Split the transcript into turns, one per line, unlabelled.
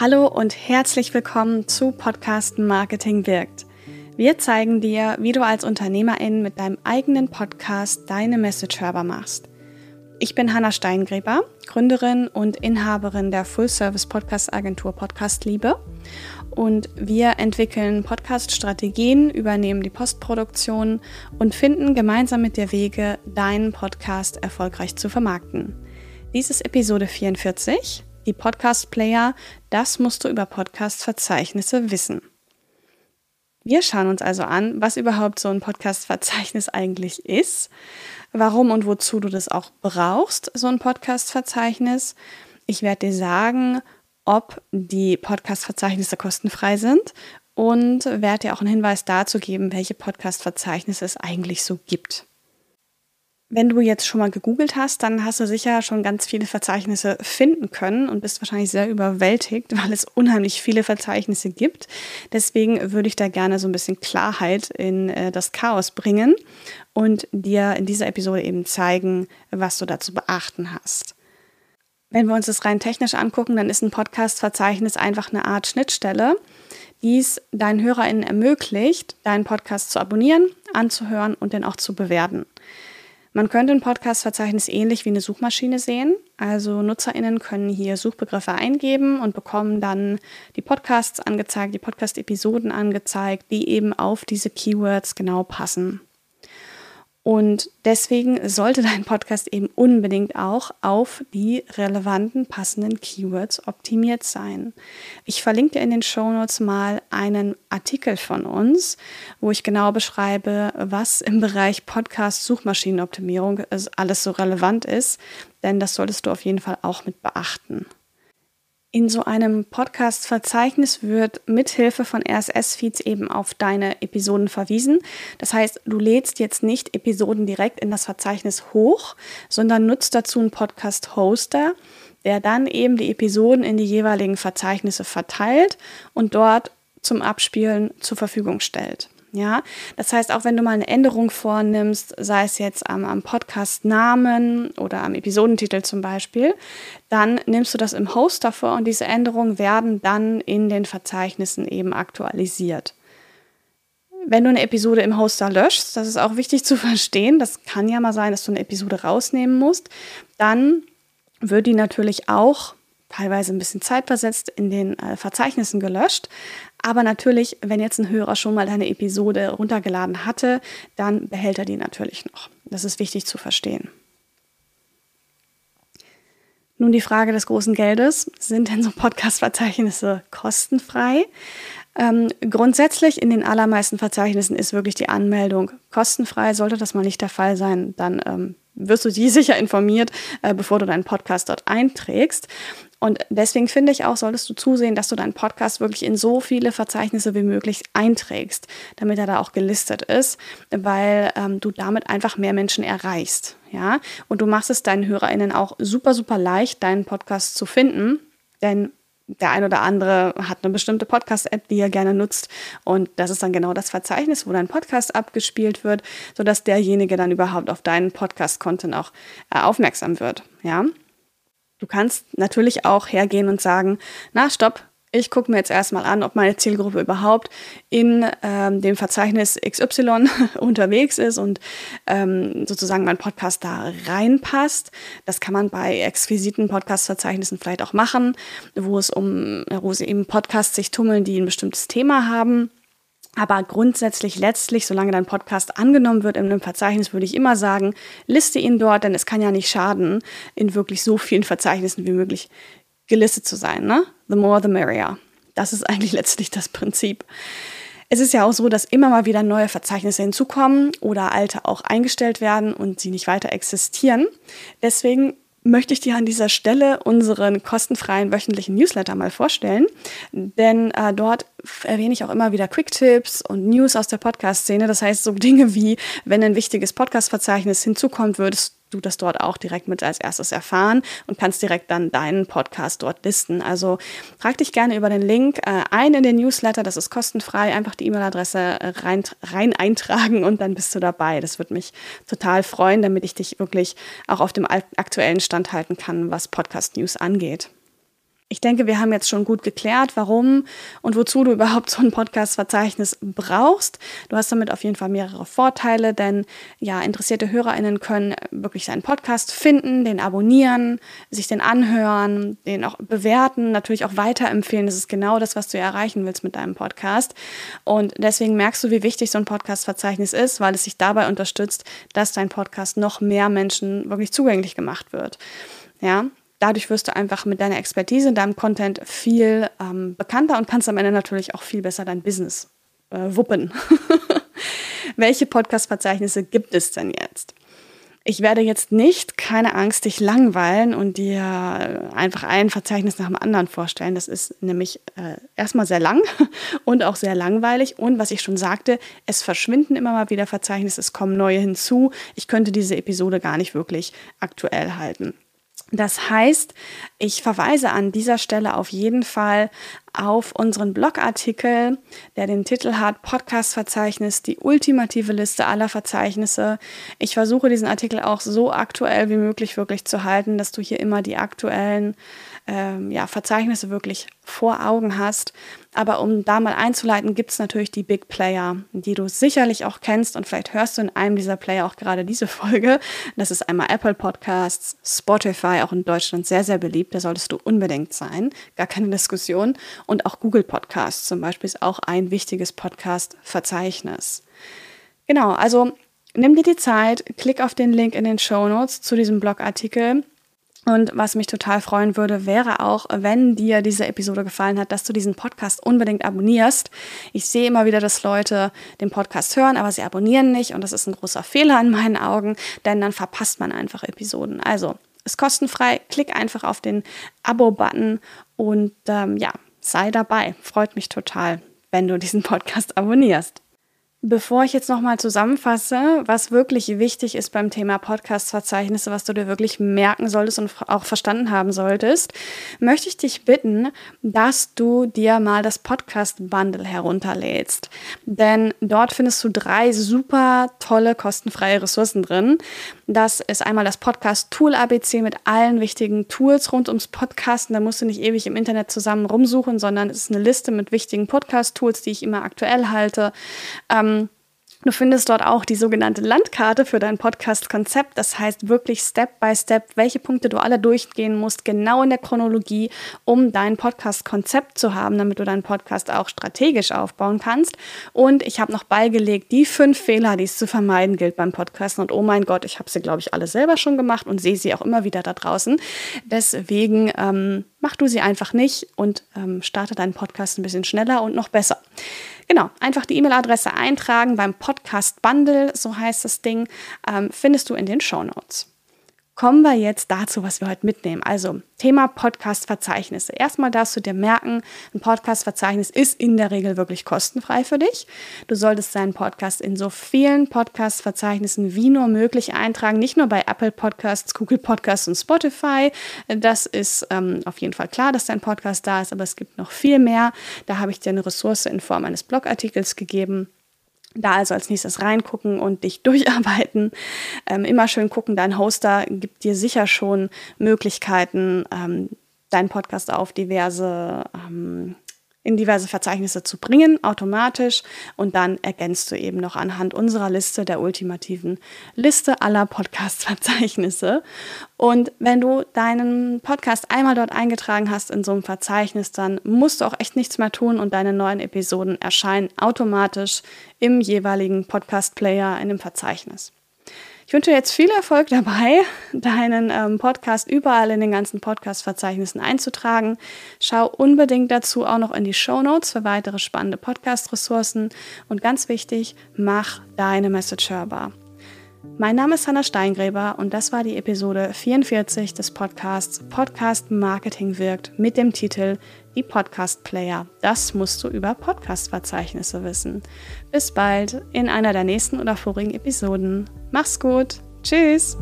Hallo und herzlich willkommen zu Podcast Marketing wirkt. Wir zeigen dir, wie du als Unternehmerin mit deinem eigenen Podcast deine Message hörbar machst. Ich bin Hanna Steingräber, Gründerin und Inhaberin der Full-Service-Podcast-Agentur Podcast Liebe. Und wir entwickeln Podcast-Strategien, übernehmen die Postproduktion und finden gemeinsam mit dir Wege, deinen Podcast erfolgreich zu vermarkten. Dies ist Episode 44 die Podcast-Player, das musst du über Podcast-Verzeichnisse wissen. Wir schauen uns also an, was überhaupt so ein Podcast-Verzeichnis eigentlich ist, warum und wozu du das auch brauchst, so ein Podcast-Verzeichnis. Ich werde dir sagen, ob die Podcast-Verzeichnisse kostenfrei sind und werde dir auch einen Hinweis dazu geben, welche Podcast-Verzeichnisse es eigentlich so gibt. Wenn du jetzt schon mal gegoogelt hast, dann hast du sicher schon ganz viele Verzeichnisse finden können und bist wahrscheinlich sehr überwältigt, weil es unheimlich viele Verzeichnisse gibt. Deswegen würde ich da gerne so ein bisschen Klarheit in äh, das Chaos bringen und dir in dieser Episode eben zeigen, was du dazu beachten hast. Wenn wir uns das rein technisch angucken, dann ist ein Podcast-Verzeichnis einfach eine Art Schnittstelle, die es deinen HörerInnen ermöglicht, deinen Podcast zu abonnieren, anzuhören und dann auch zu bewerten. Man könnte ein Podcast-Verzeichnis ähnlich wie eine Suchmaschine sehen. Also NutzerInnen können hier Suchbegriffe eingeben und bekommen dann die Podcasts angezeigt, die Podcast-Episoden angezeigt, die eben auf diese Keywords genau passen. Und deswegen sollte dein Podcast eben unbedingt auch auf die relevanten, passenden Keywords optimiert sein. Ich verlinke dir in den Show Notes mal einen Artikel von uns, wo ich genau beschreibe, was im Bereich Podcast-Suchmaschinenoptimierung alles so relevant ist, denn das solltest du auf jeden Fall auch mit beachten. In so einem Podcast-Verzeichnis wird mithilfe von RSS-Feeds eben auf deine Episoden verwiesen. Das heißt, du lädst jetzt nicht Episoden direkt in das Verzeichnis hoch, sondern nutzt dazu einen Podcast-Hoster, der dann eben die Episoden in die jeweiligen Verzeichnisse verteilt und dort zum Abspielen zur Verfügung stellt. Ja, das heißt, auch wenn du mal eine Änderung vornimmst, sei es jetzt am, am Podcast-Namen oder am Episodentitel zum Beispiel, dann nimmst du das im Hoster vor und diese Änderungen werden dann in den Verzeichnissen eben aktualisiert. Wenn du eine Episode im Hoster löschst, das ist auch wichtig zu verstehen, das kann ja mal sein, dass du eine Episode rausnehmen musst, dann wird die natürlich auch teilweise ein bisschen zeitversetzt in den äh, Verzeichnissen gelöscht. Aber natürlich, wenn jetzt ein Hörer schon mal deine Episode runtergeladen hatte, dann behält er die natürlich noch. Das ist wichtig zu verstehen. Nun die Frage des großen Geldes. Sind denn so Podcast-Verzeichnisse kostenfrei? Ähm, grundsätzlich in den allermeisten Verzeichnissen ist wirklich die Anmeldung kostenfrei. Sollte das mal nicht der Fall sein, dann ähm, wirst du die sicher informiert, äh, bevor du deinen Podcast dort einträgst. Und deswegen finde ich auch, solltest du zusehen, dass du deinen Podcast wirklich in so viele Verzeichnisse wie möglich einträgst, damit er da auch gelistet ist, weil ähm, du damit einfach mehr Menschen erreichst. Ja, und du machst es deinen HörerInnen auch super, super leicht, deinen Podcast zu finden, denn der ein oder andere hat eine bestimmte Podcast-App, die er gerne nutzt. Und das ist dann genau das Verzeichnis, wo dein Podcast abgespielt wird, sodass derjenige dann überhaupt auf deinen Podcast-Content auch äh, aufmerksam wird. Ja. Du kannst natürlich auch hergehen und sagen, na stopp, ich gucke mir jetzt erstmal an, ob meine Zielgruppe überhaupt in ähm, dem Verzeichnis XY unterwegs ist und ähm, sozusagen mein Podcast da reinpasst. Das kann man bei exquisiten Podcast-Verzeichnissen vielleicht auch machen, wo es um, wo sie eben Podcasts sich tummeln, die ein bestimmtes Thema haben. Aber grundsätzlich letztlich, solange dein Podcast angenommen wird in einem Verzeichnis, würde ich immer sagen, liste ihn dort, denn es kann ja nicht schaden, in wirklich so vielen Verzeichnissen wie möglich gelistet zu sein. Ne? The more, the merrier. Das ist eigentlich letztlich das Prinzip. Es ist ja auch so, dass immer mal wieder neue Verzeichnisse hinzukommen oder alte auch eingestellt werden und sie nicht weiter existieren. Deswegen möchte ich dir an dieser Stelle unseren kostenfreien wöchentlichen Newsletter mal vorstellen, denn äh, dort erwähne ich auch immer wieder Quick-Tipps und News aus der Podcast-Szene. Das heißt, so Dinge wie, wenn ein wichtiges Podcast-Verzeichnis hinzukommt, würdest du das dort auch direkt mit als erstes erfahren und kannst direkt dann deinen Podcast dort listen. Also trag dich gerne über den Link äh, ein in den Newsletter, das ist kostenfrei, einfach die E-Mail-Adresse äh, rein, rein eintragen und dann bist du dabei. Das würde mich total freuen, damit ich dich wirklich auch auf dem aktuellen Stand halten kann, was Podcast News angeht. Ich denke, wir haben jetzt schon gut geklärt, warum und wozu du überhaupt so ein Podcast-Verzeichnis brauchst. Du hast damit auf jeden Fall mehrere Vorteile, denn ja, interessierte HörerInnen können wirklich seinen Podcast finden, den abonnieren, sich den anhören, den auch bewerten, natürlich auch weiterempfehlen. Das ist genau das, was du erreichen willst mit deinem Podcast. Und deswegen merkst du, wie wichtig so ein Podcast-Verzeichnis ist, weil es sich dabei unterstützt, dass dein Podcast noch mehr Menschen wirklich zugänglich gemacht wird. Ja, dadurch wirst du einfach mit deiner Expertise in deinem Content viel ähm, bekannter und kannst am Ende natürlich auch viel besser dein Business äh, wuppen. Welche Podcast-Verzeichnisse gibt es denn jetzt? Ich werde jetzt nicht, keine Angst, dich langweilen und dir einfach ein Verzeichnis nach dem anderen vorstellen. Das ist nämlich äh, erstmal sehr lang und auch sehr langweilig. Und was ich schon sagte, es verschwinden immer mal wieder Verzeichnisse, es kommen neue hinzu. Ich könnte diese Episode gar nicht wirklich aktuell halten. Das heißt, ich verweise an dieser Stelle auf jeden Fall auf unseren Blogartikel, der den Titel hat Podcast-Verzeichnis, die ultimative Liste aller Verzeichnisse. Ich versuche diesen Artikel auch so aktuell wie möglich wirklich zu halten, dass du hier immer die aktuellen ähm, ja, Verzeichnisse wirklich vor Augen hast. Aber um da mal einzuleiten, gibt es natürlich die Big Player, die du sicherlich auch kennst und vielleicht hörst du in einem dieser Player auch gerade diese Folge. Das ist einmal Apple Podcasts, Spotify, auch in Deutschland sehr, sehr beliebt. Da solltest du unbedingt sein. Gar keine Diskussion. Und auch Google Podcasts zum Beispiel ist auch ein wichtiges Podcast-Verzeichnis. Genau, also nimm dir die Zeit, klick auf den Link in den Show Notes zu diesem Blogartikel und was mich total freuen würde, wäre auch, wenn dir diese Episode gefallen hat, dass du diesen Podcast unbedingt abonnierst. Ich sehe immer wieder, dass Leute den Podcast hören, aber sie abonnieren nicht und das ist ein großer Fehler in meinen Augen, denn dann verpasst man einfach Episoden. Also, ist kostenfrei, klick einfach auf den Abo-Button und ähm, ja, sei dabei. Freut mich total, wenn du diesen Podcast abonnierst. Bevor ich jetzt nochmal zusammenfasse, was wirklich wichtig ist beim Thema Podcast-Verzeichnisse, was du dir wirklich merken solltest und auch verstanden haben solltest, möchte ich dich bitten, dass du dir mal das Podcast-Bundle herunterlädst. Denn dort findest du drei super tolle kostenfreie Ressourcen drin. Das ist einmal das Podcast-Tool ABC mit allen wichtigen Tools rund ums Podcasten. Da musst du nicht ewig im Internet zusammen rumsuchen, sondern es ist eine Liste mit wichtigen Podcast-Tools, die ich immer aktuell halte. Ähm, Du findest dort auch die sogenannte Landkarte für dein Podcast-Konzept. Das heißt wirklich Step by Step, welche Punkte du alle durchgehen musst, genau in der Chronologie, um dein Podcast-Konzept zu haben, damit du deinen Podcast auch strategisch aufbauen kannst. Und ich habe noch beigelegt die fünf Fehler, die es zu vermeiden gilt beim Podcasten. Und oh mein Gott, ich habe sie, glaube ich, alle selber schon gemacht und sehe sie auch immer wieder da draußen. Deswegen ähm, mach du sie einfach nicht und ähm, starte deinen Podcast ein bisschen schneller und noch besser. Genau, einfach die E-Mail-Adresse eintragen beim Podcast Bundle, so heißt das Ding, ähm, findest du in den Show Notes kommen wir jetzt dazu, was wir heute mitnehmen. Also Thema Podcast-Verzeichnisse. Erstmal darfst du dir merken, ein Podcast-Verzeichnis ist in der Regel wirklich kostenfrei für dich. Du solltest deinen Podcast in so vielen Podcast-Verzeichnissen wie nur möglich eintragen. Nicht nur bei Apple Podcasts, Google Podcasts und Spotify. Das ist ähm, auf jeden Fall klar, dass dein Podcast da ist, aber es gibt noch viel mehr. Da habe ich dir eine Ressource in Form eines Blogartikels gegeben da also als nächstes reingucken und dich durcharbeiten. Ähm, immer schön gucken, dein Hoster gibt dir sicher schon Möglichkeiten, ähm, deinen Podcast auf diverse ähm, in diverse Verzeichnisse zu bringen, automatisch. Und dann ergänzt du eben noch anhand unserer Liste, der ultimativen Liste aller Podcast-Verzeichnisse. Und wenn du deinen Podcast einmal dort eingetragen hast in so einem Verzeichnis, dann musst du auch echt nichts mehr tun und deine neuen Episoden erscheinen automatisch im jeweiligen Podcast-Player in dem Verzeichnis. Ich wünsche dir jetzt viel Erfolg dabei, deinen ähm, Podcast überall in den ganzen Podcast-Verzeichnissen einzutragen. Schau unbedingt dazu auch noch in die Show Notes für weitere spannende Podcast-Ressourcen. Und ganz wichtig, mach deine Message hörbar. Mein Name ist Hanna Steingräber und das war die Episode 44 des Podcasts Podcast Marketing wirkt mit dem Titel Die Podcast Player. Das musst du über Podcast-Verzeichnisse wissen. Bis bald in einer der nächsten oder vorigen Episoden. Mach's gut. Tschüss.